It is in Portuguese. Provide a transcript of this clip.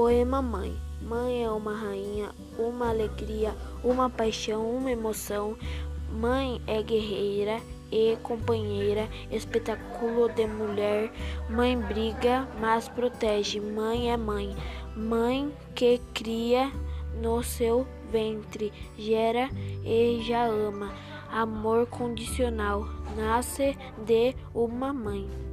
Poema Mãe. Mãe é uma rainha, uma alegria, uma paixão, uma emoção. Mãe é guerreira e companheira, espetáculo de mulher. Mãe briga, mas protege. Mãe é mãe. Mãe que cria no seu ventre, gera e já ama. Amor condicional nasce de uma mãe.